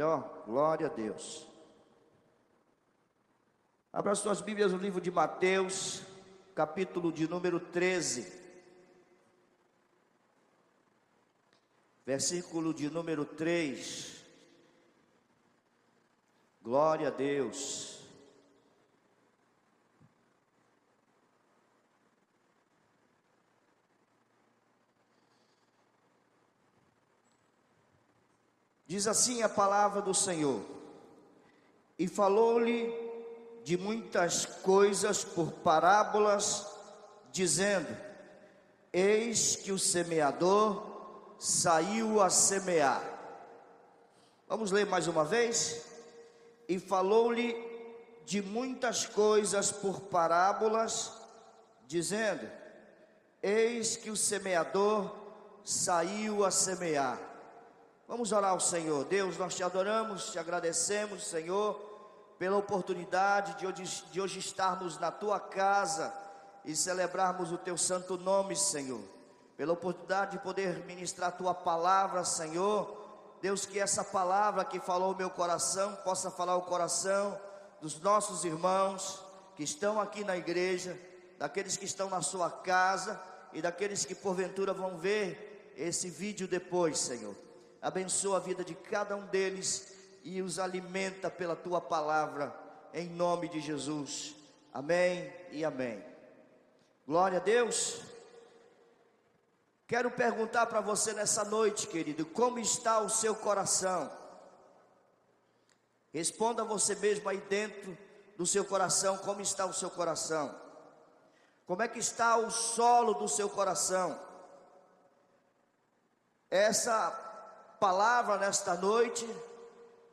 melhor? Glória a Deus. Abra suas Bíblias no livro de Mateus, capítulo de número 13. Versículo de número 3. Glória a Deus. Diz assim a palavra do Senhor: E falou-lhe de muitas coisas por parábolas, dizendo: Eis que o semeador saiu a semear. Vamos ler mais uma vez? E falou-lhe de muitas coisas por parábolas, dizendo: Eis que o semeador saiu a semear. Vamos orar ao Senhor. Deus, nós te adoramos, te agradecemos, Senhor, pela oportunidade de hoje, de hoje estarmos na tua casa e celebrarmos o teu santo nome, Senhor. Pela oportunidade de poder ministrar a tua palavra, Senhor. Deus, que essa palavra que falou o meu coração possa falar o coração dos nossos irmãos que estão aqui na igreja, daqueles que estão na sua casa e daqueles que porventura vão ver esse vídeo depois, Senhor abençoa a vida de cada um deles e os alimenta pela tua palavra, em nome de Jesus. Amém e amém. Glória a Deus. Quero perguntar para você nessa noite, querido, como está o seu coração? Responda você mesmo aí dentro do seu coração, como está o seu coração? Como é que está o solo do seu coração? Essa palavra nesta noite,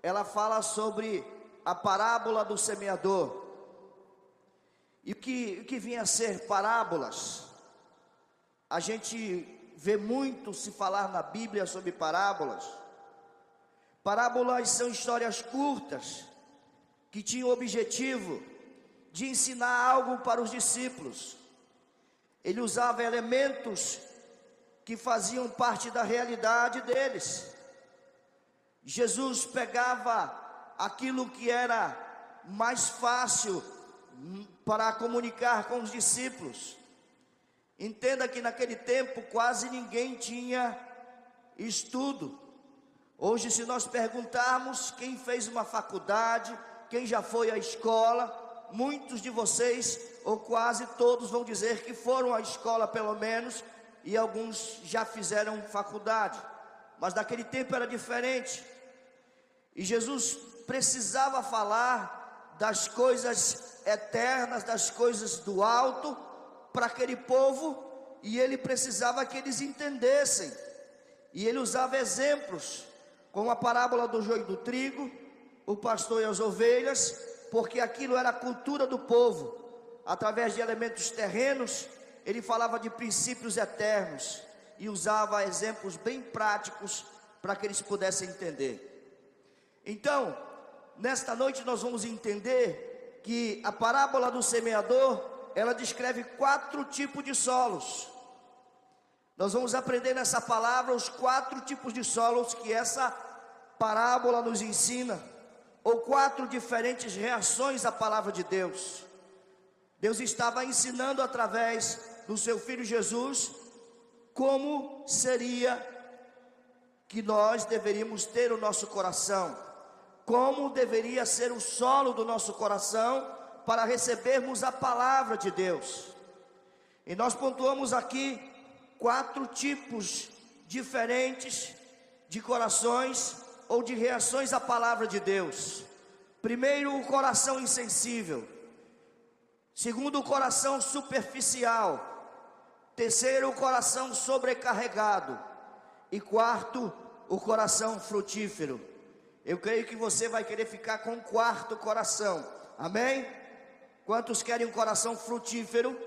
ela fala sobre a parábola do semeador. E o que, o que vinha a ser parábolas? A gente vê muito se falar na Bíblia sobre parábolas. Parábolas são histórias curtas que tinham o objetivo de ensinar algo para os discípulos. Ele usava elementos que faziam parte da realidade deles. Jesus pegava aquilo que era mais fácil para comunicar com os discípulos. Entenda que naquele tempo quase ninguém tinha estudo. Hoje, se nós perguntarmos quem fez uma faculdade, quem já foi à escola, muitos de vocês, ou quase todos, vão dizer que foram à escola pelo menos, e alguns já fizeram faculdade. Mas naquele tempo era diferente. E Jesus precisava falar das coisas eternas, das coisas do alto, para aquele povo, e ele precisava que eles entendessem. E ele usava exemplos, como a parábola do joio do trigo, o pastor e as ovelhas, porque aquilo era a cultura do povo. Através de elementos terrenos, ele falava de princípios eternos e usava exemplos bem práticos para que eles pudessem entender. Então, nesta noite nós vamos entender que a parábola do semeador, ela descreve quatro tipos de solos. Nós vamos aprender nessa palavra os quatro tipos de solos que essa parábola nos ensina, ou quatro diferentes reações à palavra de Deus. Deus estava ensinando através do seu filho Jesus como seria que nós deveríamos ter o nosso coração como deveria ser o solo do nosso coração para recebermos a palavra de Deus. E nós pontuamos aqui quatro tipos diferentes de corações ou de reações à palavra de Deus. Primeiro, o coração insensível. Segundo, o coração superficial. Terceiro, o coração sobrecarregado. E quarto, o coração frutífero. Eu creio que você vai querer ficar com um quarto coração. Amém? Quantos querem um coração frutífero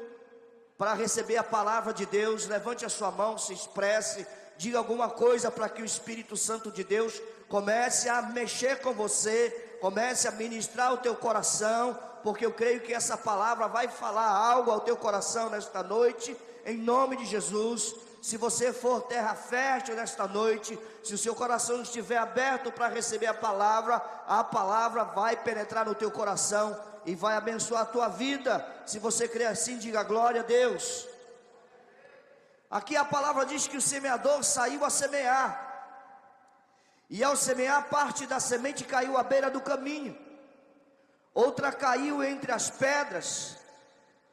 para receber a palavra de Deus? Levante a sua mão, se expresse, diga alguma coisa para que o Espírito Santo de Deus comece a mexer com você, comece a ministrar o teu coração, porque eu creio que essa palavra vai falar algo ao teu coração nesta noite em nome de Jesus. Se você for terra fértil nesta noite, se o seu coração estiver aberto para receber a palavra, a palavra vai penetrar no teu coração e vai abençoar a tua vida. Se você crê assim, diga glória a Deus. Aqui a palavra diz que o semeador saiu a semear. E ao semear, parte da semente caiu à beira do caminho, outra caiu entre as pedras,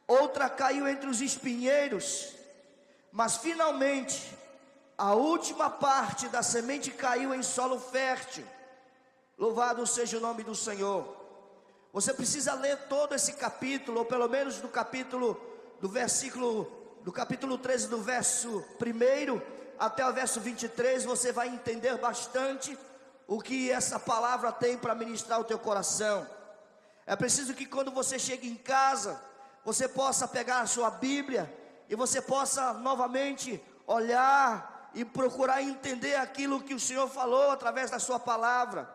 outra caiu entre os espinheiros, mas finalmente, a última parte da semente caiu em solo fértil. Louvado seja o nome do Senhor. Você precisa ler todo esse capítulo, ou pelo menos do capítulo, do versículo, do capítulo 13, do verso 1 até o verso 23, você vai entender bastante o que essa palavra tem para ministrar o teu coração. É preciso que quando você chegue em casa, você possa pegar a sua Bíblia e você possa novamente olhar e procurar entender aquilo que o Senhor falou através da sua palavra,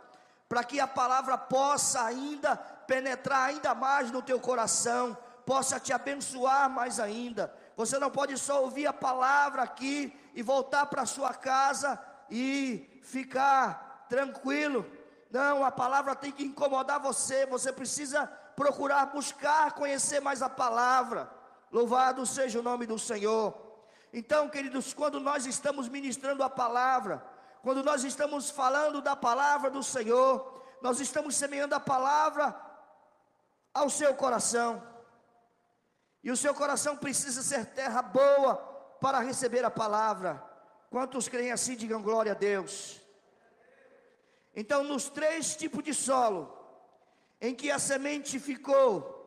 para que a palavra possa ainda penetrar ainda mais no teu coração, possa te abençoar mais ainda. Você não pode só ouvir a palavra aqui e voltar para sua casa e ficar tranquilo. Não, a palavra tem que incomodar você. Você precisa procurar buscar conhecer mais a palavra. Louvado seja o nome do Senhor. Então, queridos, quando nós estamos ministrando a palavra, quando nós estamos falando da palavra do Senhor, nós estamos semeando a palavra ao seu coração. E o seu coração precisa ser terra boa para receber a palavra. Quantos creem assim, digam glória a Deus. Então, nos três tipos de solo, em que a semente ficou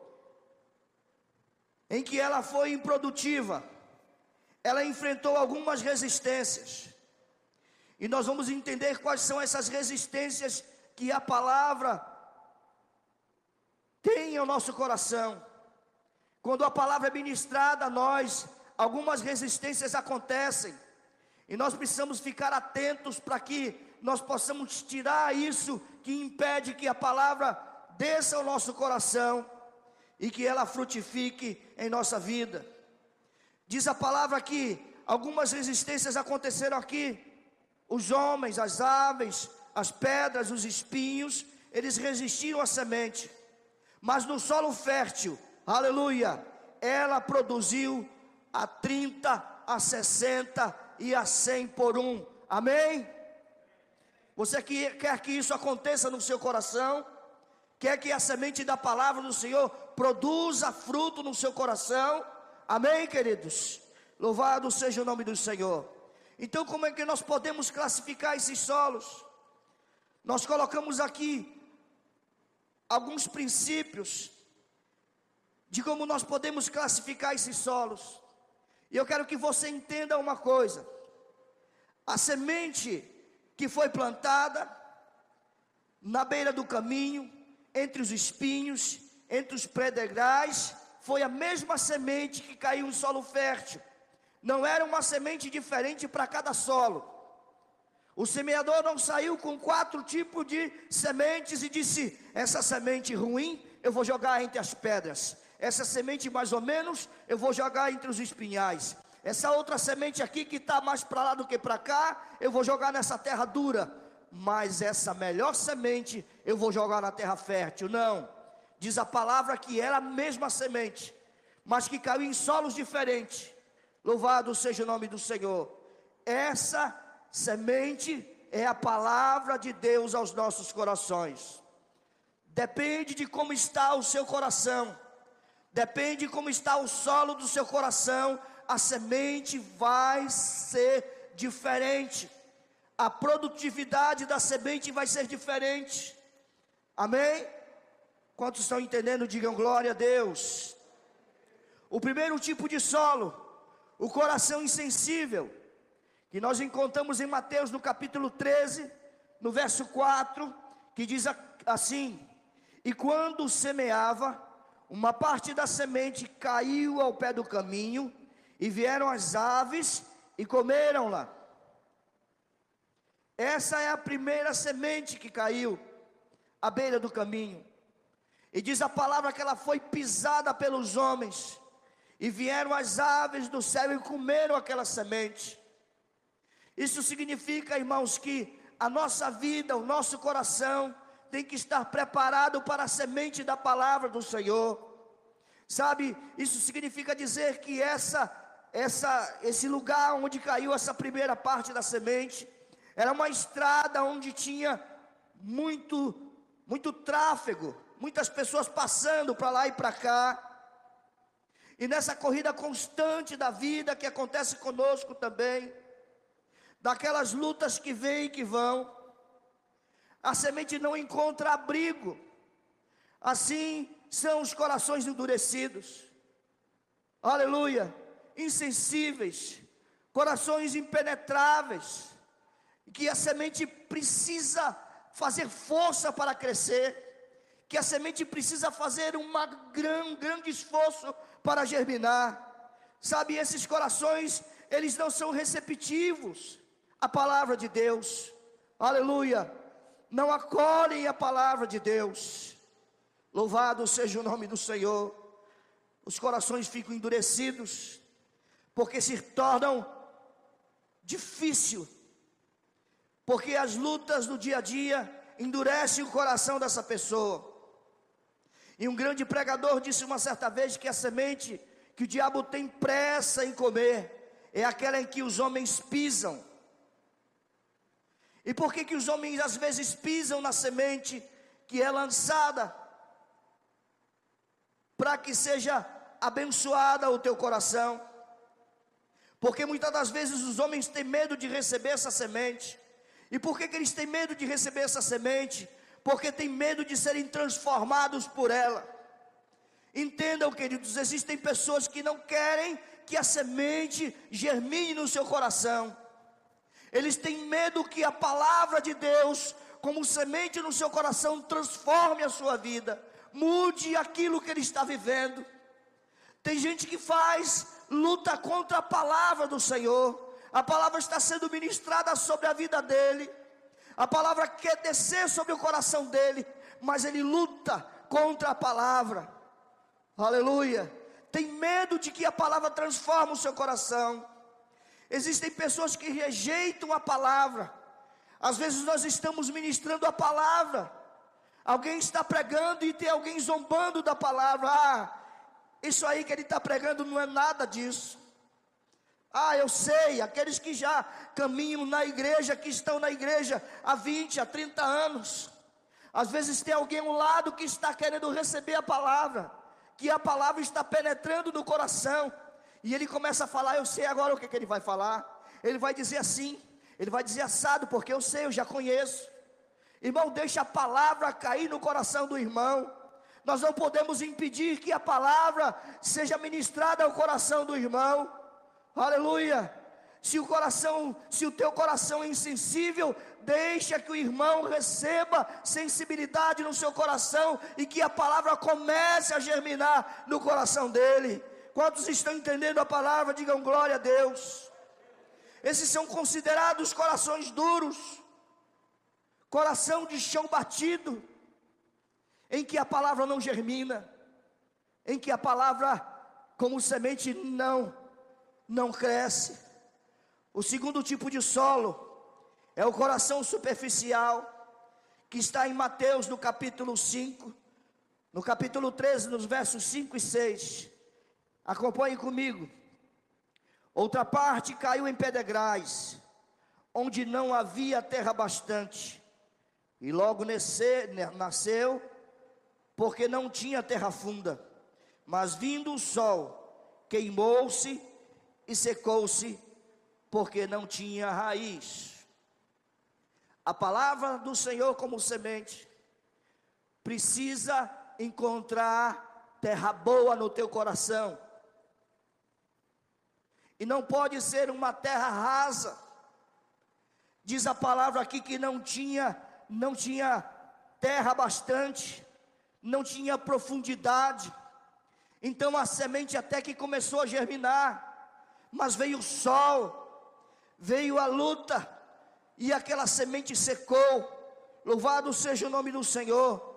em que ela foi improdutiva, ela enfrentou algumas resistências. E nós vamos entender quais são essas resistências que a palavra tem ao nosso coração. Quando a palavra é ministrada a nós, algumas resistências acontecem. E nós precisamos ficar atentos para que nós possamos tirar isso que impede que a palavra desça ao nosso coração e que ela frutifique em nossa vida. Diz a palavra que algumas resistências aconteceram aqui. Os homens, as aves, as pedras, os espinhos, eles resistiram à semente. Mas no solo fértil, aleluia, ela produziu a 30, a 60 e a 100 por um. Amém? Você quer que isso aconteça no seu coração? Quer que a semente da palavra do Senhor produza fruto no seu coração? Amém, queridos? Louvado seja o nome do Senhor. Então, como é que nós podemos classificar esses solos? Nós colocamos aqui alguns princípios de como nós podemos classificar esses solos. E eu quero que você entenda uma coisa: a semente que foi plantada na beira do caminho, entre os espinhos, entre os predegrais, foi a mesma semente que caiu em solo fértil. Não era uma semente diferente para cada solo. O semeador não saiu com quatro tipos de sementes e disse: essa semente ruim eu vou jogar entre as pedras. Essa semente mais ou menos eu vou jogar entre os espinhais. Essa outra semente aqui que está mais para lá do que para cá, eu vou jogar nessa terra dura mas essa melhor semente eu vou jogar na terra fértil. Não, diz a palavra que era a mesma semente, mas que caiu em solos diferentes. Louvado seja o nome do Senhor. Essa semente é a palavra de Deus aos nossos corações. Depende de como está o seu coração, depende de como está o solo do seu coração, a semente vai ser diferente a produtividade da semente vai ser diferente. Amém? Quantos estão entendendo, digam glória a Deus. O primeiro tipo de solo, o coração insensível, que nós encontramos em Mateus no capítulo 13, no verso 4, que diz assim: E quando semeava, uma parte da semente caiu ao pé do caminho, e vieram as aves e comeram-la. Essa é a primeira semente que caiu à beira do caminho. E diz a palavra que ela foi pisada pelos homens. e vieram as aves do céu e comeram aquela semente. Isso significa, irmãos, que a nossa vida, o nosso coração tem que estar preparado para a semente da palavra do Senhor. Sabe, isso significa dizer que essa essa esse lugar onde caiu essa primeira parte da semente era uma estrada onde tinha muito muito tráfego, muitas pessoas passando para lá e para cá. E nessa corrida constante da vida que acontece conosco também, daquelas lutas que vêm e que vão, a semente não encontra abrigo. Assim são os corações endurecidos. Aleluia! Insensíveis, corações impenetráveis, que a semente precisa fazer força para crescer, que a semente precisa fazer uma gran, um grande esforço para germinar. Sabe, esses corações, eles não são receptivos à palavra de Deus. Aleluia! Não acolhem a palavra de Deus. Louvado seja o nome do Senhor. Os corações ficam endurecidos, porque se tornam difícil, porque as lutas do dia a dia endurecem o coração dessa pessoa. E um grande pregador disse uma certa vez que a semente que o diabo tem pressa em comer é aquela em que os homens pisam. E por que que os homens às vezes pisam na semente que é lançada para que seja abençoada o teu coração? Porque muitas das vezes os homens têm medo de receber essa semente. E por que, que eles têm medo de receber essa semente? porque tem medo de serem transformados por ela. Entendam, queridos, existem pessoas que não querem que a semente germine no seu coração. Eles têm medo que a palavra de Deus, como semente no seu coração, transforme a sua vida, mude aquilo que ele está vivendo. Tem gente que faz luta contra a palavra do Senhor. A palavra está sendo ministrada sobre a vida dele. A palavra quer descer sobre o coração dele, mas ele luta contra a palavra. Aleluia. Tem medo de que a palavra transforme o seu coração. Existem pessoas que rejeitam a palavra. Às vezes nós estamos ministrando a palavra. Alguém está pregando e tem alguém zombando da palavra. Ah, isso aí que ele está pregando não é nada disso. Ah, eu sei, aqueles que já caminham na igreja, que estão na igreja há 20, há 30 anos. Às vezes tem alguém ao lado que está querendo receber a palavra, que a palavra está penetrando no coração, e ele começa a falar, eu sei agora o que, que ele vai falar. Ele vai dizer assim, ele vai dizer assado, porque eu sei, eu já conheço. Irmão, deixa a palavra cair no coração do irmão. Nós não podemos impedir que a palavra seja ministrada ao coração do irmão. Aleluia. Se o coração, se o teu coração é insensível, deixa que o irmão receba sensibilidade no seu coração e que a palavra comece a germinar no coração dele. Quantos estão entendendo a palavra? Digam glória a Deus. Esses são considerados corações duros, coração de chão batido, em que a palavra não germina, em que a palavra, como semente, não não cresce. O segundo tipo de solo é o coração superficial, que está em Mateus no capítulo 5, no capítulo 13, nos versos 5 e 6. Acompanhe comigo. Outra parte caiu em pedregais, onde não havia terra bastante, e logo nasceu, porque não tinha terra funda. Mas vindo o sol, queimou-se e secou-se, porque não tinha raiz. A palavra do Senhor, como semente, precisa encontrar terra boa no teu coração. E não pode ser uma terra rasa. Diz a palavra aqui que não tinha, não tinha terra bastante, não tinha profundidade. Então a semente até que começou a germinar, mas veio o sol, veio a luta, e aquela semente secou. Louvado seja o nome do Senhor.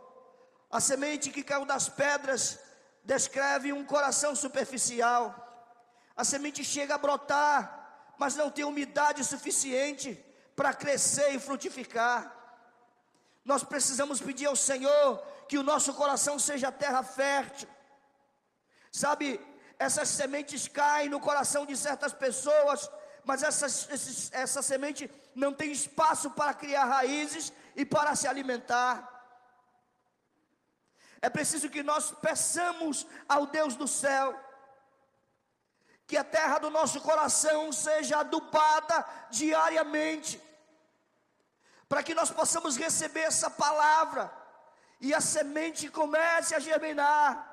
A semente que caiu das pedras descreve um coração superficial. A semente chega a brotar, mas não tem umidade suficiente para crescer e frutificar. Nós precisamos pedir ao Senhor que o nosso coração seja terra fértil. Sabe, essas sementes caem no coração de certas pessoas, mas essas, esses, essa semente não tem espaço para criar raízes e para se alimentar. É preciso que nós peçamos ao Deus do céu que a terra do nosso coração seja adubada diariamente, para que nós possamos receber essa palavra e a semente comece a germinar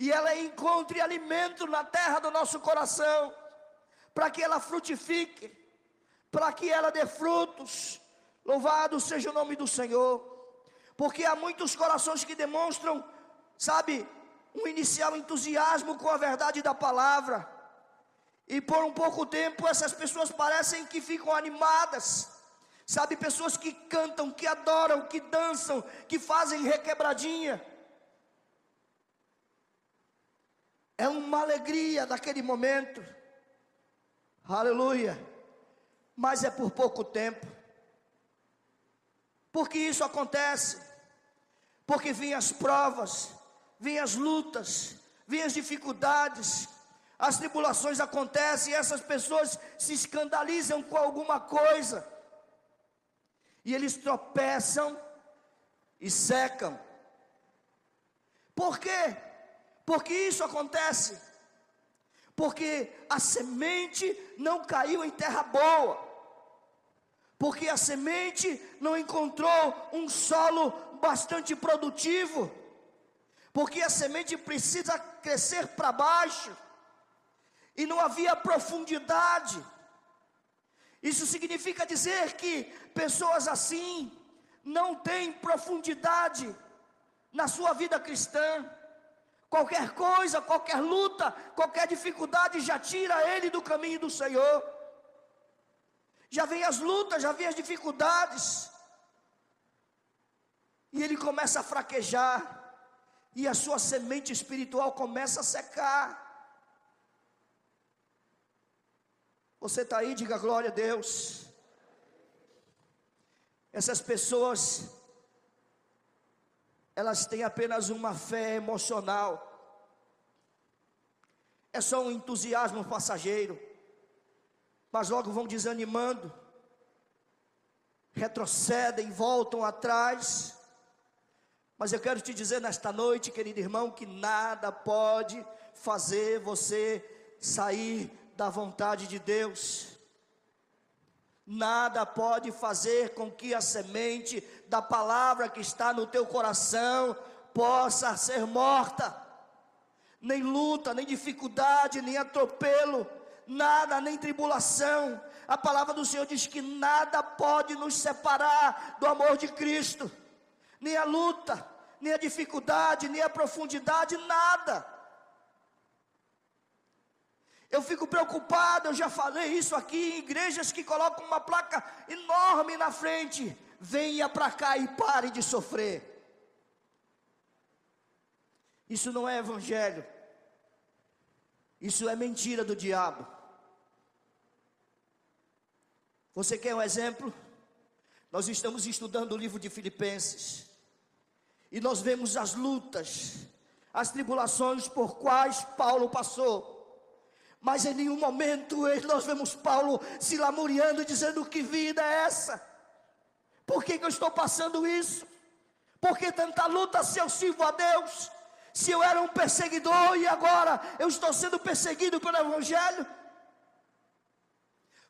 e ela encontre alimento na terra do nosso coração, para que ela frutifique, para que ela dê frutos. Louvado seja o nome do Senhor porque há muitos corações que demonstram, sabe, um inicial entusiasmo com a verdade da palavra, e por um pouco tempo essas pessoas parecem que ficam animadas, sabe, pessoas que cantam, que adoram, que dançam, que fazem requebradinha. É uma alegria daquele momento, aleluia, mas é por pouco tempo, porque isso acontece. Porque vinham as provas, vinham as lutas, vinham as dificuldades, as tribulações acontecem e essas pessoas se escandalizam com alguma coisa, e eles tropeçam e secam. Por quê? Porque isso acontece. Porque a semente não caiu em terra boa. Porque a semente não encontrou um solo bastante produtivo, porque a semente precisa crescer para baixo, e não havia profundidade. Isso significa dizer que pessoas assim não têm profundidade na sua vida cristã. Qualquer coisa, qualquer luta, qualquer dificuldade já tira ele do caminho do Senhor. Já vem as lutas, já vem as dificuldades. E ele começa a fraquejar. E a sua semente espiritual começa a secar. Você está aí, diga glória a Deus. Essas pessoas, elas têm apenas uma fé emocional. É só um entusiasmo passageiro. Mas logo vão desanimando, retrocedem, voltam atrás mas eu quero te dizer nesta noite, querido irmão, que nada pode fazer você sair da vontade de Deus. Nada pode fazer com que a semente da palavra que está no teu coração possa ser morta. Nem luta, nem dificuldade, nem atropelo, nada, nem tribulação. A palavra do Senhor diz que nada pode nos separar do amor de Cristo nem a luta, nem a dificuldade, nem a profundidade, nada. Eu fico preocupado, eu já falei isso aqui em igrejas que colocam uma placa enorme na frente. Venha para cá e pare de sofrer. Isso não é evangelho. Isso é mentira do diabo. Você quer um exemplo? Nós estamos estudando o livro de Filipenses. E nós vemos as lutas, as tribulações por quais Paulo passou. Mas em nenhum momento nós vemos Paulo se lamuriando, dizendo: Que vida é essa? Por que, que eu estou passando isso? Por que tanta luta se eu sirvo a Deus? Se eu era um perseguidor e agora eu estou sendo perseguido pelo Evangelho?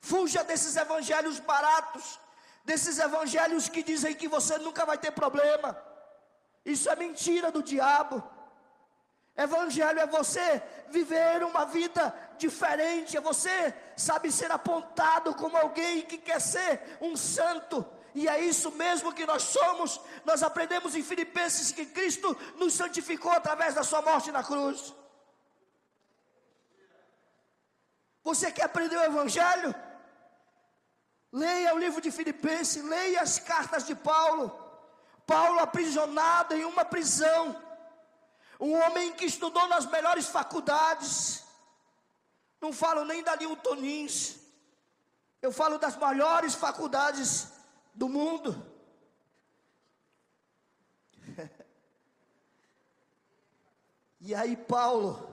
Fuja desses evangelhos baratos, desses evangelhos que dizem que você nunca vai ter problema. Isso é mentira do diabo. Evangelho é você viver uma vida diferente, é você, sabe, ser apontado como alguém que quer ser um santo, e é isso mesmo que nós somos. Nós aprendemos em Filipenses que Cristo nos santificou através da Sua morte na cruz. Você quer aprender o Evangelho? Leia o livro de Filipenses, leia as cartas de Paulo. Paulo aprisionado em uma prisão, Um homem que estudou nas melhores faculdades. Não falo nem da Newton. Eu falo das maiores faculdades do mundo. e aí Paulo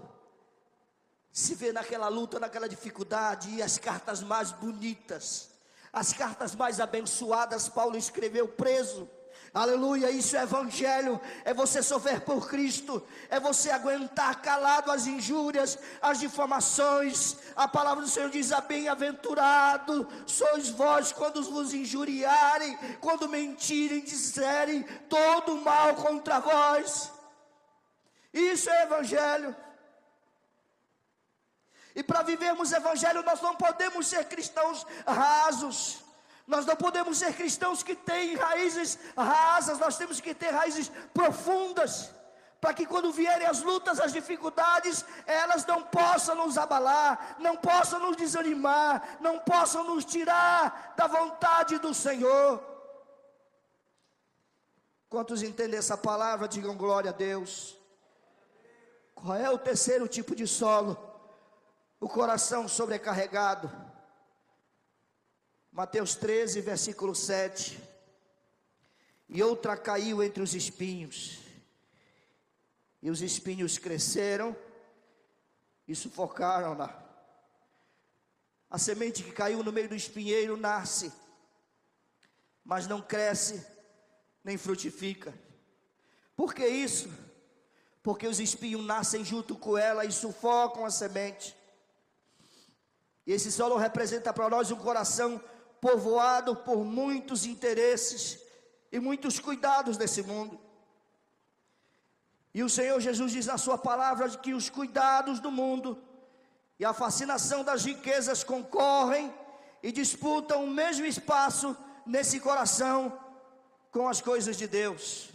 se vê naquela luta, naquela dificuldade, e as cartas mais bonitas, as cartas mais abençoadas, Paulo escreveu preso. Aleluia, isso é evangelho, é você sofrer por Cristo, é você aguentar calado as injúrias, as difamações. A palavra do Senhor diz: bem-aventurado sois vós quando vos injuriarem, quando mentirem, disserem todo mal contra vós. Isso é evangelho. E para vivermos evangelho, nós não podemos ser cristãos rasos. Nós não podemos ser cristãos que têm raízes rasas, nós temos que ter raízes profundas, para que quando vierem as lutas, as dificuldades, elas não possam nos abalar, não possam nos desanimar, não possam nos tirar da vontade do Senhor. Quantos entendem essa palavra, digam glória a Deus. Qual é o terceiro tipo de solo? O coração sobrecarregado. Mateus 13, versículo 7. E outra caiu entre os espinhos, e os espinhos cresceram e sufocaram-na. A semente que caiu no meio do espinheiro nasce, mas não cresce nem frutifica. Por que isso? Porque os espinhos nascem junto com ela e sufocam a semente. E esse solo representa para nós um coração povoado por muitos interesses e muitos cuidados desse mundo. E o Senhor Jesus diz na Sua palavra que os cuidados do mundo e a fascinação das riquezas concorrem e disputam o mesmo espaço nesse coração com as coisas de Deus.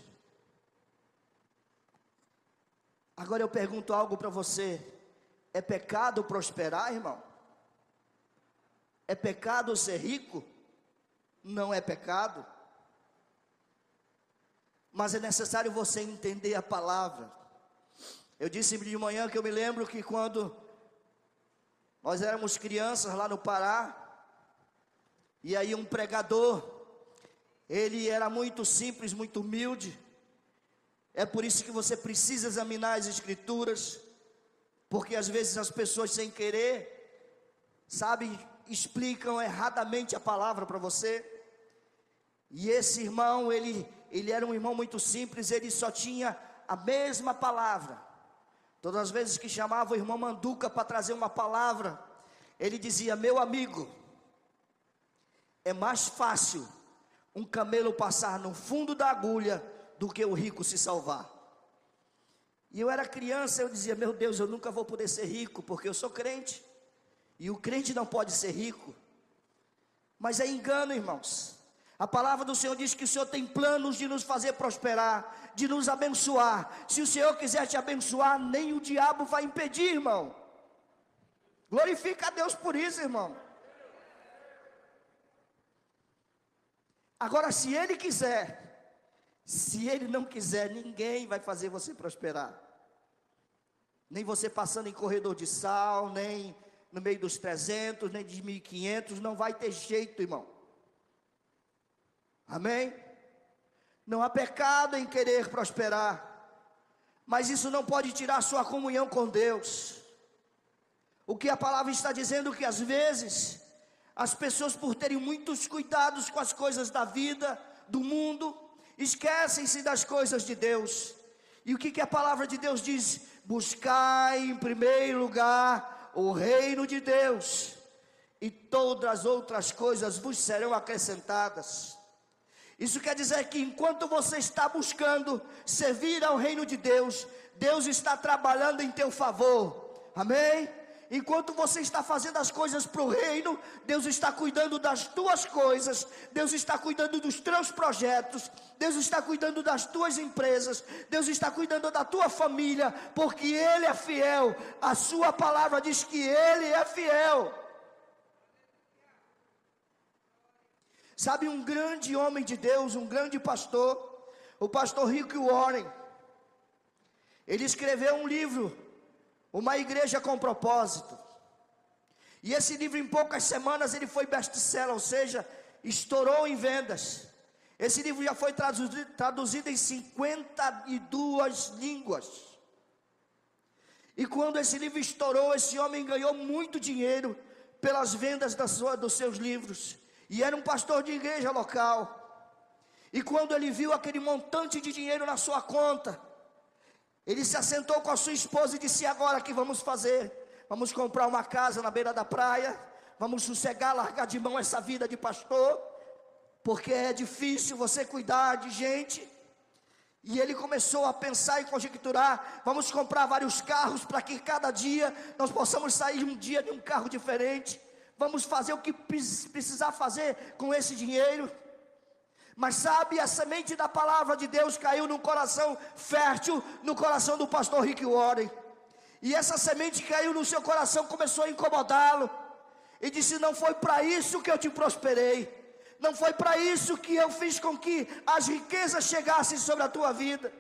Agora eu pergunto algo para você: é pecado prosperar, irmão? É pecado ser rico? Não é pecado. Mas é necessário você entender a palavra. Eu disse de manhã que eu me lembro que quando nós éramos crianças lá no Pará, e aí um pregador, ele era muito simples, muito humilde. É por isso que você precisa examinar as escrituras, porque às vezes as pessoas sem querer, sabem, explicam erradamente a palavra para você. E esse irmão, ele, ele era um irmão muito simples, ele só tinha a mesma palavra. Todas as vezes que chamava o irmão Manduca para trazer uma palavra, ele dizia: Meu amigo, é mais fácil um camelo passar no fundo da agulha do que o rico se salvar. E eu era criança, eu dizia: Meu Deus, eu nunca vou poder ser rico, porque eu sou crente. E o crente não pode ser rico. Mas é engano, irmãos. A palavra do Senhor diz que o Senhor tem planos de nos fazer prosperar, de nos abençoar. Se o Senhor quiser te abençoar, nem o diabo vai impedir, irmão. Glorifica a Deus por isso, irmão. Agora, se Ele quiser, se Ele não quiser, ninguém vai fazer você prosperar. Nem você passando em corredor de sal, nem no meio dos 300, nem de 1500, não vai ter jeito, irmão. Amém? Não há pecado em querer prosperar, mas isso não pode tirar sua comunhão com Deus. O que a palavra está dizendo que às vezes as pessoas por terem muitos cuidados com as coisas da vida, do mundo, esquecem-se das coisas de Deus. E o que, que a palavra de Deus diz? Buscai em primeiro lugar o reino de Deus, e todas as outras coisas vos serão acrescentadas. Isso quer dizer que enquanto você está buscando servir ao reino de Deus, Deus está trabalhando em teu favor. Amém? Enquanto você está fazendo as coisas para o reino, Deus está cuidando das tuas coisas, Deus está cuidando dos teus projetos, Deus está cuidando das tuas empresas, Deus está cuidando da tua família, porque Ele é fiel. A Sua palavra diz que Ele é fiel. Sabe, um grande homem de Deus, um grande pastor, o pastor Rick Warren, Ele escreveu um livro, Uma Igreja com Propósito. E esse livro, em poucas semanas, ele foi best-seller, ou seja, estourou em vendas. Esse livro já foi traduzido, traduzido em 52 línguas. E quando esse livro estourou, esse homem ganhou muito dinheiro pelas vendas da sua, dos seus livros. E era um pastor de igreja local. E quando ele viu aquele montante de dinheiro na sua conta, ele se assentou com a sua esposa e disse: Agora que vamos fazer? Vamos comprar uma casa na beira da praia, vamos sossegar, largar de mão essa vida de pastor, porque é difícil você cuidar de gente. E ele começou a pensar e conjecturar: vamos comprar vários carros para que cada dia nós possamos sair um dia de um carro diferente. Vamos fazer o que precisar fazer com esse dinheiro. Mas sabe, a semente da palavra de Deus caiu no coração fértil, no coração do pastor Rick Warren. E essa semente caiu no seu coração, começou a incomodá-lo. E disse: Não foi para isso que eu te prosperei. Não foi para isso que eu fiz com que as riquezas chegassem sobre a tua vida.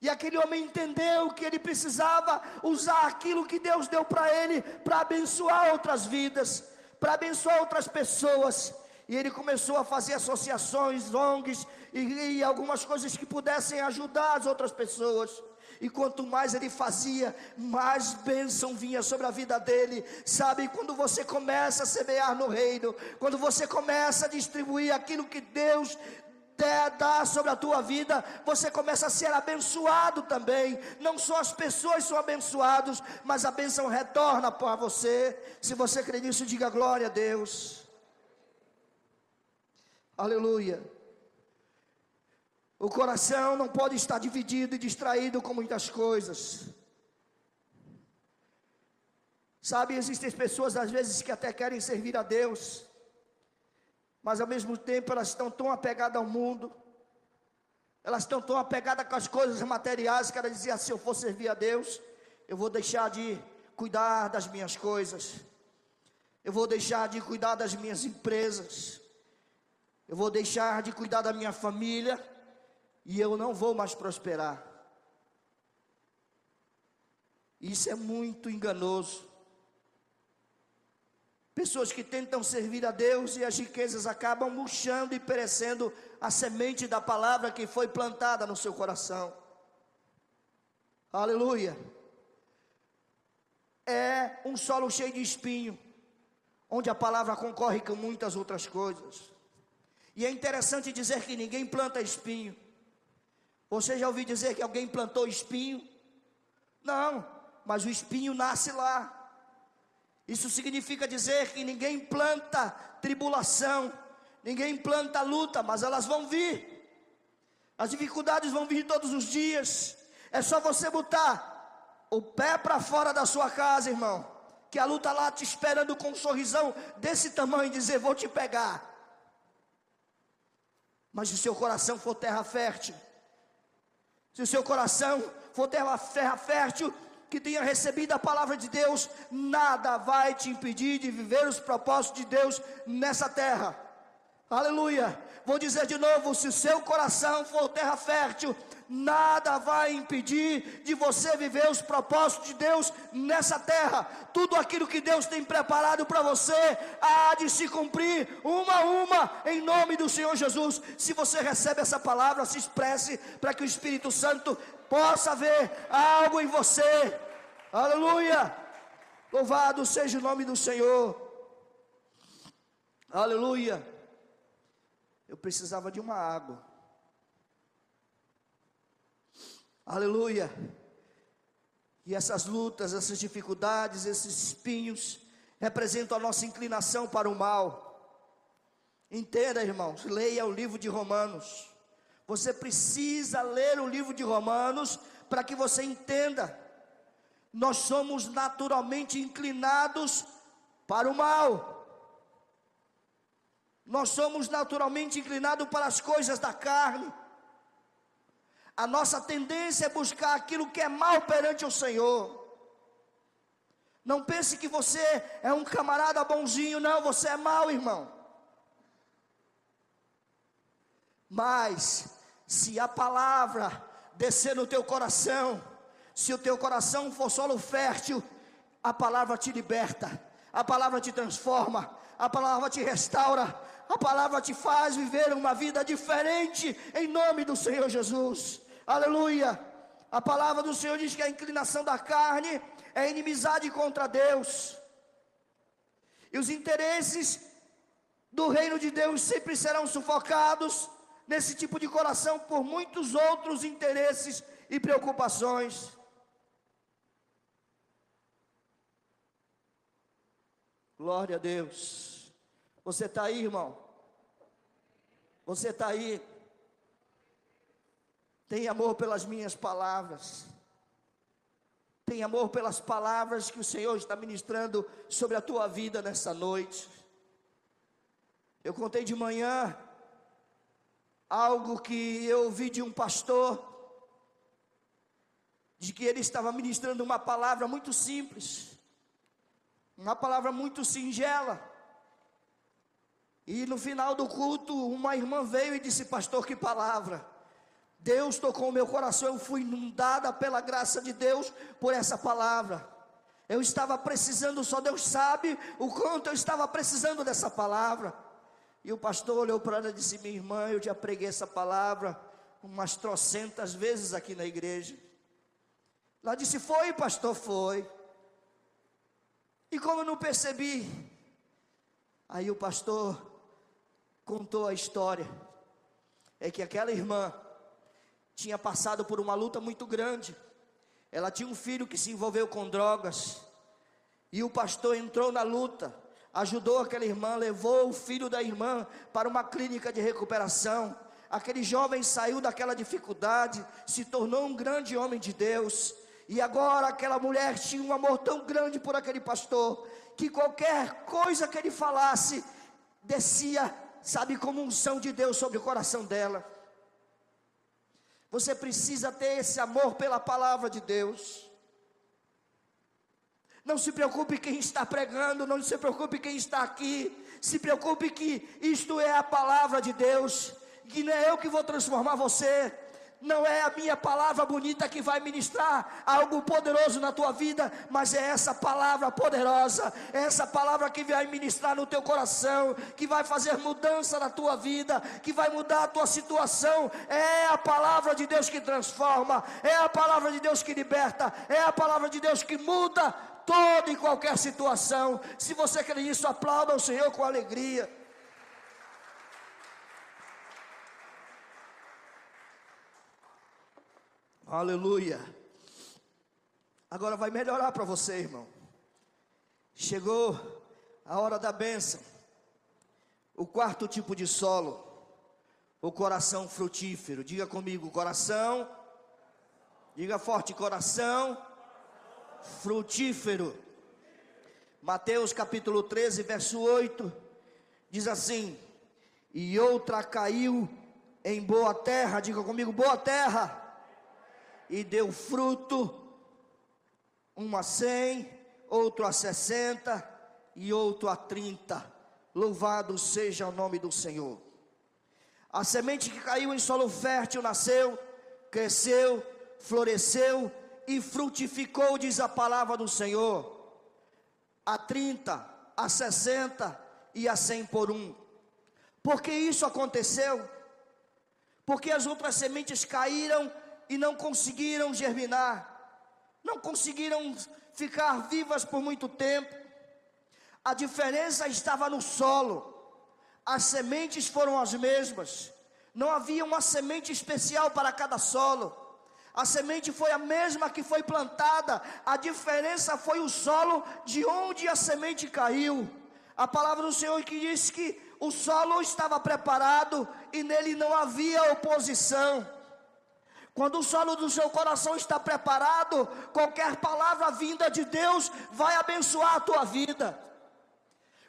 E aquele homem entendeu que ele precisava usar aquilo que Deus deu para ele para abençoar outras vidas, para abençoar outras pessoas. E ele começou a fazer associações, ONGs e, e algumas coisas que pudessem ajudar as outras pessoas. E quanto mais ele fazia, mais bênção vinha sobre a vida dele. Sabe, quando você começa a semear no reino, quando você começa a distribuir aquilo que Deus dá sobre a tua vida, você começa a ser abençoado também. Não só as pessoas são abençoadas, mas a bênção retorna para você. Se você crê nisso, diga glória a Deus. Aleluia. O coração não pode estar dividido e distraído com muitas coisas. Sabe, existem pessoas às vezes que até querem servir a Deus, mas ao mesmo tempo elas estão tão apegadas ao mundo, elas estão tão apegadas com as coisas materiais que elas diziam: se eu for servir a Deus, eu vou deixar de cuidar das minhas coisas, eu vou deixar de cuidar das minhas empresas, eu vou deixar de cuidar da minha família e eu não vou mais prosperar. Isso é muito enganoso. Pessoas que tentam servir a Deus e as riquezas acabam murchando e perecendo a semente da palavra que foi plantada no seu coração. Aleluia. É um solo cheio de espinho, onde a palavra concorre com muitas outras coisas. E é interessante dizer que ninguém planta espinho. Você já ouviu dizer que alguém plantou espinho? Não, mas o espinho nasce lá. Isso significa dizer que ninguém planta tribulação, ninguém planta luta, mas elas vão vir. As dificuldades vão vir todos os dias. É só você botar o pé para fora da sua casa, irmão, que a luta lá te esperando com um sorrisão desse tamanho e dizer: Vou te pegar. Mas se o seu coração for terra fértil, se o seu coração for terra, terra fértil, que tenha recebido a palavra de Deus, nada vai te impedir de viver os propósitos de Deus nessa terra. Aleluia. Vou dizer de novo: se seu coração for terra fértil, nada vai impedir de você viver os propósitos de Deus nessa terra. Tudo aquilo que Deus tem preparado para você há de se cumprir, uma a uma, em nome do Senhor Jesus. Se você recebe essa palavra, se expresse para que o Espírito Santo possa ver algo em você. Aleluia! Louvado seja o nome do Senhor. Aleluia! Eu precisava de uma água. Aleluia. E essas lutas, essas dificuldades, esses espinhos, representam a nossa inclinação para o mal. Entenda, irmãos, leia o livro de Romanos. Você precisa ler o livro de Romanos para que você entenda. Nós somos naturalmente inclinados para o mal. Nós somos naturalmente inclinados para as coisas da carne. A nossa tendência é buscar aquilo que é mal perante o Senhor. Não pense que você é um camarada bonzinho, não, você é mau, irmão. Mas, se a palavra descer no teu coração. Se o teu coração for solo fértil, a palavra te liberta, a palavra te transforma, a palavra te restaura, a palavra te faz viver uma vida diferente, em nome do Senhor Jesus. Aleluia. A palavra do Senhor diz que a inclinação da carne é inimizade contra Deus. E os interesses do reino de Deus sempre serão sufocados nesse tipo de coração por muitos outros interesses e preocupações. Glória a Deus. Você está aí, irmão? Você está aí? Tem amor pelas minhas palavras. Tem amor pelas palavras que o Senhor está ministrando sobre a tua vida nessa noite. Eu contei de manhã algo que eu ouvi de um pastor, de que ele estava ministrando uma palavra muito simples, uma palavra muito singela. E no final do culto, uma irmã veio e disse: Pastor, que palavra. Deus tocou o meu coração, eu fui inundada pela graça de Deus por essa palavra. Eu estava precisando, só Deus sabe o quanto eu estava precisando dessa palavra. E o pastor olhou para ela e disse: Minha irmã, eu já preguei essa palavra umas trocentas vezes aqui na igreja. Ela disse: Foi, pastor, foi. E como eu não percebi, aí o pastor contou a história. É que aquela irmã tinha passado por uma luta muito grande. Ela tinha um filho que se envolveu com drogas. E o pastor entrou na luta ajudou aquela irmã, levou o filho da irmã para uma clínica de recuperação. Aquele jovem saiu daquela dificuldade, se tornou um grande homem de Deus. E agora aquela mulher tinha um amor tão grande por aquele pastor, que qualquer coisa que ele falasse, descia, sabe, como unção de Deus sobre o coração dela. Você precisa ter esse amor pela palavra de Deus. Não se preocupe quem está pregando, não se preocupe quem está aqui. Se preocupe que isto é a palavra de Deus, que não é eu que vou transformar você, não é a minha palavra bonita que vai ministrar algo poderoso na tua vida, mas é essa palavra poderosa, é essa palavra que vai ministrar no teu coração, que vai fazer mudança na tua vida, que vai mudar a tua situação. É a palavra de Deus que transforma, é a palavra de Deus que liberta, é a palavra de Deus que muda toda e qualquer situação. Se você quer isso, aplauda o Senhor com alegria. Aleluia. Agora vai melhorar para você, irmão. Chegou a hora da bênção. O quarto tipo de solo, o coração frutífero. Diga comigo, coração. Diga forte, coração frutífero. Mateus capítulo 13, verso 8, diz assim: E outra caiu em boa terra, diga comigo, boa terra, e deu fruto, um a cem, outro a sessenta e outro a trinta. Louvado seja o nome do Senhor. A semente que caiu em solo fértil nasceu, cresceu, floresceu e frutificou, diz a palavra do Senhor, a 30, a 60 e a 100 por um. Porque isso aconteceu? Porque as outras sementes caíram e não conseguiram germinar, não conseguiram ficar vivas por muito tempo. A diferença estava no solo, as sementes foram as mesmas, não havia uma semente especial para cada solo a semente foi a mesma que foi plantada, a diferença foi o solo de onde a semente caiu. A palavra do Senhor que diz que o solo estava preparado e nele não havia oposição. Quando o solo do seu coração está preparado, qualquer palavra vinda de Deus vai abençoar a tua vida.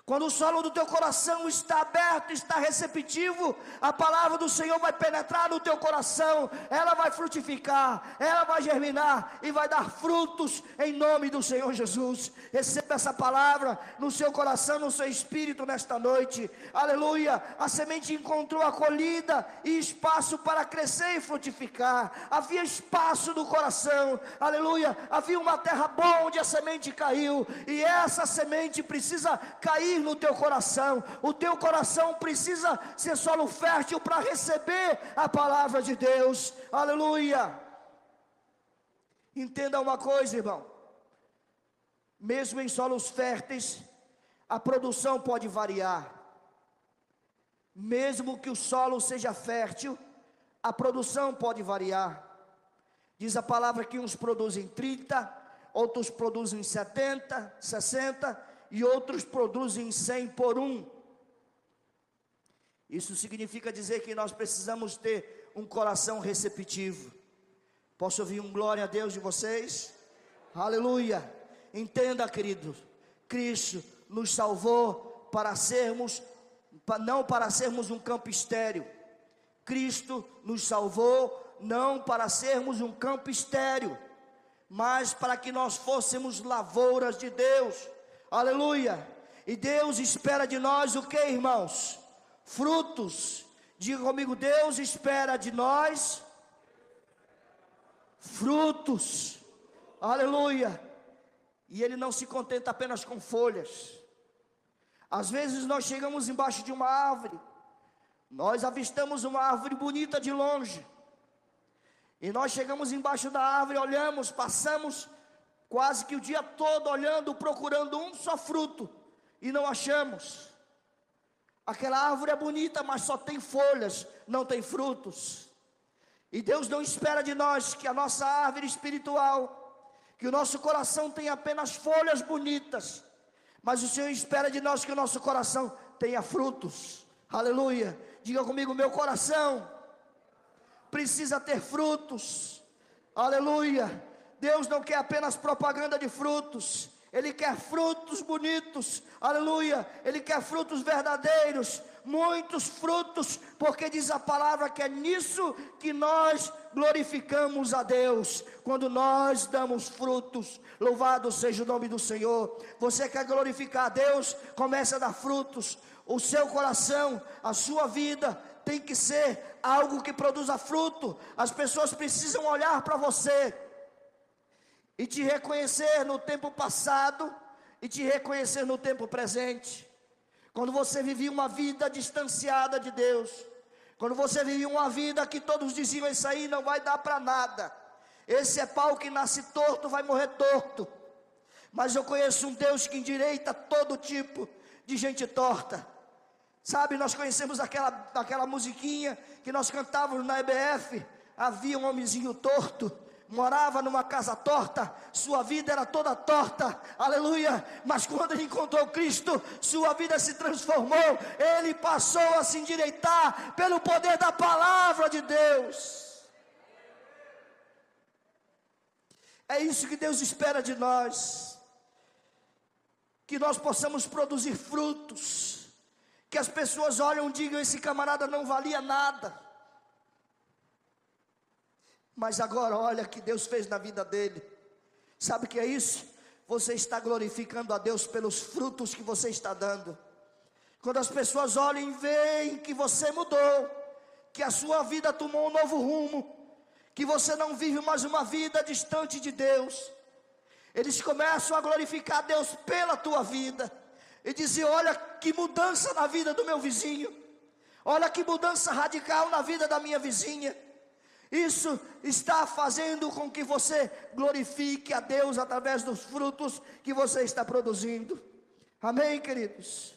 Quando o solo do teu coração está aberto, está receptivo, a palavra do Senhor vai penetrar no teu coração, ela vai frutificar, ela vai germinar e vai dar frutos em nome do Senhor Jesus. Receba essa palavra no seu coração, no seu espírito nesta noite. Aleluia! A semente encontrou acolhida e espaço para crescer e frutificar. Havia espaço no coração. Aleluia! Havia uma terra boa onde a semente caiu e essa semente precisa cair no teu coração. O teu coração precisa ser solo fértil para receber a palavra de Deus. Aleluia. Entenda uma coisa, irmão. Mesmo em solos férteis, a produção pode variar. Mesmo que o solo seja fértil, a produção pode variar. Diz a palavra que uns produzem 30, outros produzem 70, 60 e outros produzem cem por um. Isso significa dizer que nós precisamos ter um coração receptivo. Posso ouvir um glória a Deus de vocês? Aleluia. Entenda, querido, Cristo nos salvou para sermos, não para sermos um campo estéreo. Cristo nos salvou não para sermos um campo estéreo, mas para que nós fôssemos lavouras de Deus. Aleluia. E Deus espera de nós o que, irmãos? Frutos. Diga comigo, Deus espera de nós frutos. Aleluia. E Ele não se contenta apenas com folhas. Às vezes nós chegamos embaixo de uma árvore, nós avistamos uma árvore bonita de longe, e nós chegamos embaixo da árvore, olhamos, passamos, quase que o dia todo olhando, procurando um só fruto, e não achamos. Aquela árvore é bonita, mas só tem folhas, não tem frutos. E Deus não espera de nós que a nossa árvore espiritual, que o nosso coração tenha apenas folhas bonitas, mas o Senhor espera de nós que o nosso coração tenha frutos. Aleluia. Diga comigo, meu coração precisa ter frutos. Aleluia. Deus não quer apenas propaganda de frutos, Ele quer frutos bonitos, aleluia. Ele quer frutos verdadeiros, muitos frutos, porque diz a palavra que é nisso que nós glorificamos a Deus, quando nós damos frutos. Louvado seja o nome do Senhor. Você quer glorificar a Deus? Comece a dar frutos. O seu coração, a sua vida tem que ser algo que produza fruto. As pessoas precisam olhar para você e te reconhecer no tempo passado e te reconhecer no tempo presente. Quando você vivia uma vida distanciada de Deus, quando você vivia uma vida que todos diziam isso aí não vai dar para nada. Esse é pau que nasce torto, vai morrer torto. Mas eu conheço um Deus que endireita todo tipo de gente torta. Sabe, nós conhecemos aquela, aquela musiquinha que nós cantávamos na EBF. Havia um homenzinho torto morava numa casa torta, sua vida era toda torta, aleluia. Mas quando ele encontrou Cristo, sua vida se transformou, ele passou a se endireitar pelo poder da palavra de Deus. É isso que Deus espera de nós, que nós possamos produzir frutos, que as pessoas olham e digam: esse camarada não valia nada mas agora olha que Deus fez na vida dele. Sabe o que é isso? Você está glorificando a Deus pelos frutos que você está dando. Quando as pessoas olham e veem que você mudou, que a sua vida tomou um novo rumo, que você não vive mais uma vida distante de Deus, eles começam a glorificar a Deus pela tua vida e dizer: Olha que mudança na vida do meu vizinho, olha que mudança radical na vida da minha vizinha. Isso está fazendo com que você glorifique a Deus através dos frutos que você está produzindo. Amém, queridos?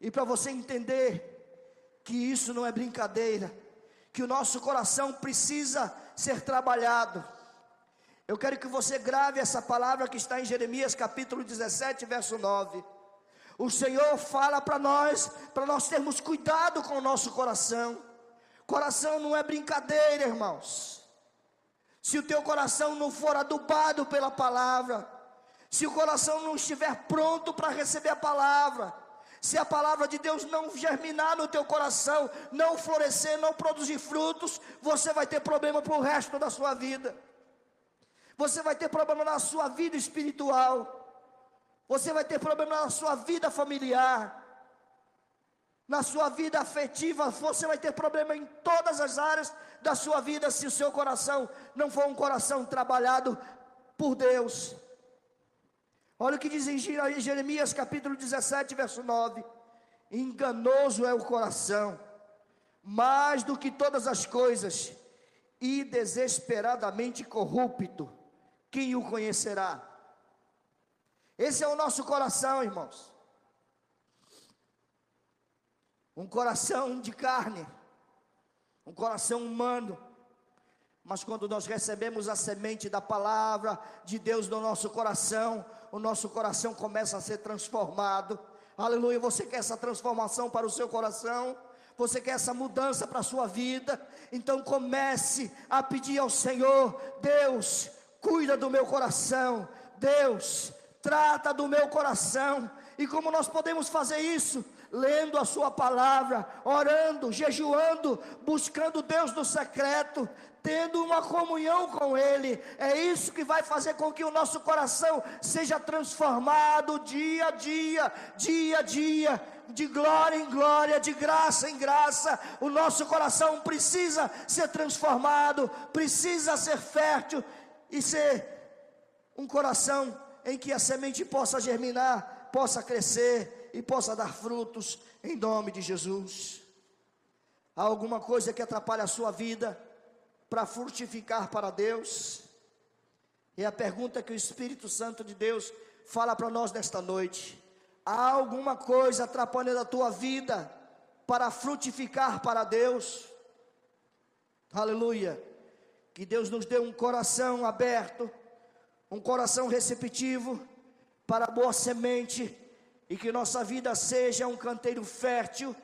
E para você entender que isso não é brincadeira, que o nosso coração precisa ser trabalhado. Eu quero que você grave essa palavra que está em Jeremias capítulo 17, verso 9. O Senhor fala para nós, para nós termos cuidado com o nosso coração. Coração não é brincadeira, irmãos. Se o teu coração não for adubado pela palavra, se o coração não estiver pronto para receber a palavra, Se a palavra de Deus não germinar no teu coração, não florescer, não produzir frutos, você vai ter problema para o resto da sua vida. Você vai ter problema na sua vida espiritual. Você vai ter problema na sua vida familiar. Na sua vida afetiva, você vai ter problema em todas as áreas da sua vida se o seu coração não for um coração trabalhado por Deus. Olha o que diz em Jeremias capítulo 17, verso 9: Enganoso é o coração, mais do que todas as coisas, e desesperadamente corrupto quem o conhecerá? Esse é o nosso coração, irmãos. Um coração de carne, um coração humano. Mas quando nós recebemos a semente da palavra de Deus no nosso coração, o nosso coração começa a ser transformado. Aleluia, você quer essa transformação para o seu coração? Você quer essa mudança para a sua vida? Então comece a pedir ao Senhor: Deus, cuida do meu coração, Deus, trata do meu coração. E como nós podemos fazer isso? Lendo a Sua palavra, orando, jejuando, buscando Deus no secreto, tendo uma comunhão com Ele. É isso que vai fazer com que o nosso coração seja transformado dia a dia, dia a dia, de glória em glória, de graça em graça. O nosso coração precisa ser transformado, precisa ser fértil e ser um coração em que a semente possa germinar, possa crescer e possa dar frutos em nome de Jesus. Há alguma coisa que atrapalha a sua vida para frutificar para Deus? É a pergunta que o Espírito Santo de Deus fala para nós nesta noite. Há alguma coisa atrapalhando a tua vida para frutificar para Deus? Aleluia. Que Deus nos dê um coração aberto, um coração receptivo para a boa semente e que nossa vida seja um canteiro fértil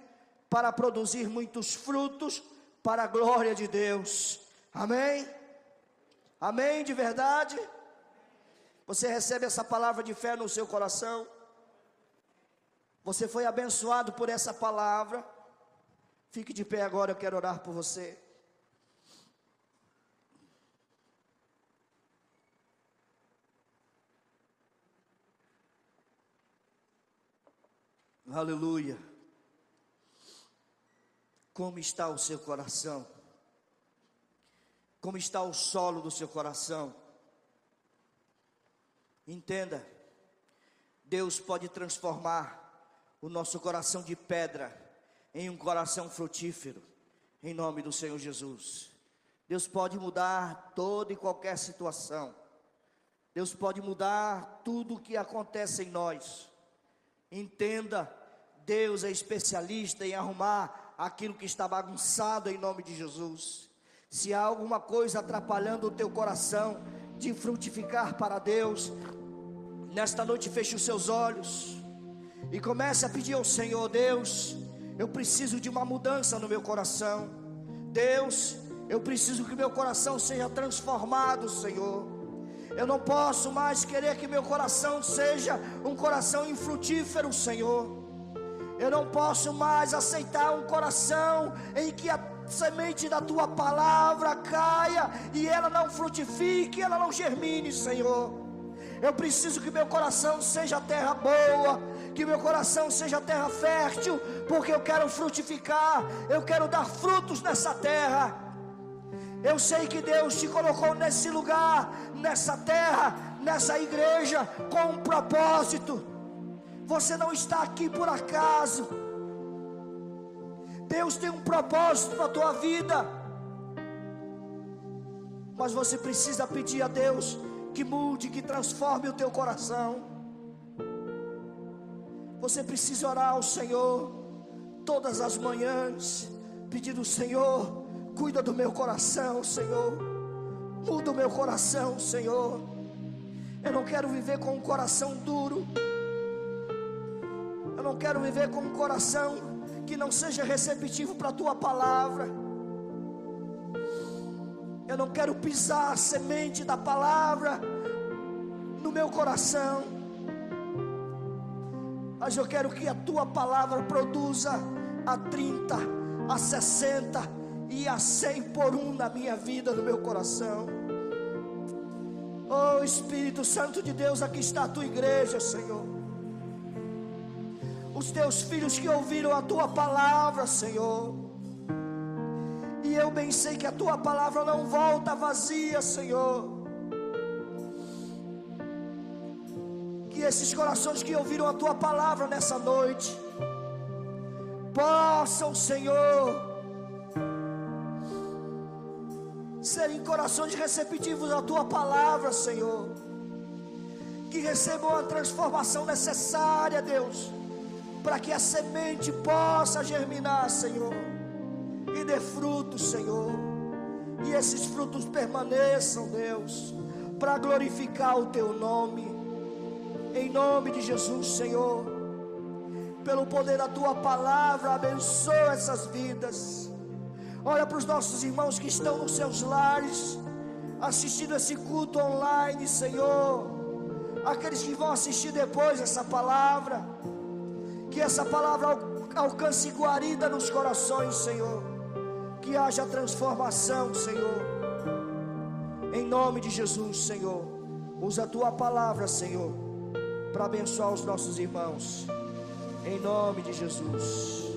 para produzir muitos frutos para a glória de Deus. Amém? Amém de verdade? Você recebe essa palavra de fé no seu coração? Você foi abençoado por essa palavra? Fique de pé agora, eu quero orar por você. Aleluia. Como está o seu coração? Como está o solo do seu coração? Entenda, Deus pode transformar o nosso coração de pedra em um coração frutífero, em nome do Senhor Jesus. Deus pode mudar toda e qualquer situação. Deus pode mudar tudo o que acontece em nós. Entenda Deus é especialista em arrumar aquilo que está bagunçado em nome de Jesus. Se há alguma coisa atrapalhando o teu coração de frutificar para Deus, nesta noite feche os seus olhos e comece a pedir ao Senhor, Deus, eu preciso de uma mudança no meu coração. Deus, eu preciso que meu coração seja transformado, Senhor. Eu não posso mais querer que meu coração seja um coração infrutífero, Senhor. Eu não posso mais aceitar um coração em que a semente da tua palavra caia e ela não frutifique, ela não germine, Senhor. Eu preciso que meu coração seja terra boa, que meu coração seja terra fértil, porque eu quero frutificar, eu quero dar frutos nessa terra. Eu sei que Deus te colocou nesse lugar, nessa terra, nessa igreja, com um propósito. Você não está aqui por acaso. Deus tem um propósito para a tua vida. Mas você precisa pedir a Deus que mude, que transforme o teu coração. Você precisa orar ao Senhor todas as manhãs, pedindo: Senhor, cuida do meu coração, Senhor. Muda o meu coração, Senhor. Eu não quero viver com um coração duro. Eu não quero viver com um coração que não seja receptivo para a tua palavra. Eu não quero pisar a semente da palavra no meu coração. Mas eu quero que a tua palavra produza a 30, a 60 e a 100 por um na minha vida, no meu coração. Oh Espírito Santo de Deus, aqui está a tua igreja, Senhor. Os teus filhos que ouviram a tua palavra, Senhor. E eu bem sei que a tua palavra não volta vazia, Senhor. Que esses corações que ouviram a tua palavra nessa noite, possam, Senhor, serem corações receptivos à tua palavra, Senhor. Que recebam a transformação necessária, Deus, para que a semente possa germinar, Senhor, e dê frutos, Senhor. E esses frutos permaneçam, Deus, para glorificar o teu nome. Em nome de Jesus, Senhor. Pelo poder da tua palavra, abençoa essas vidas Olha para os nossos irmãos que estão nos seus lares, assistindo esse culto online, Senhor. Aqueles que vão assistir depois essa palavra, que essa palavra alcance guarida nos corações, Senhor. Que haja transformação, Senhor. Em nome de Jesus, Senhor. Usa a tua palavra, Senhor, para abençoar os nossos irmãos. Em nome de Jesus.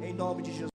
Em nome de Jesus.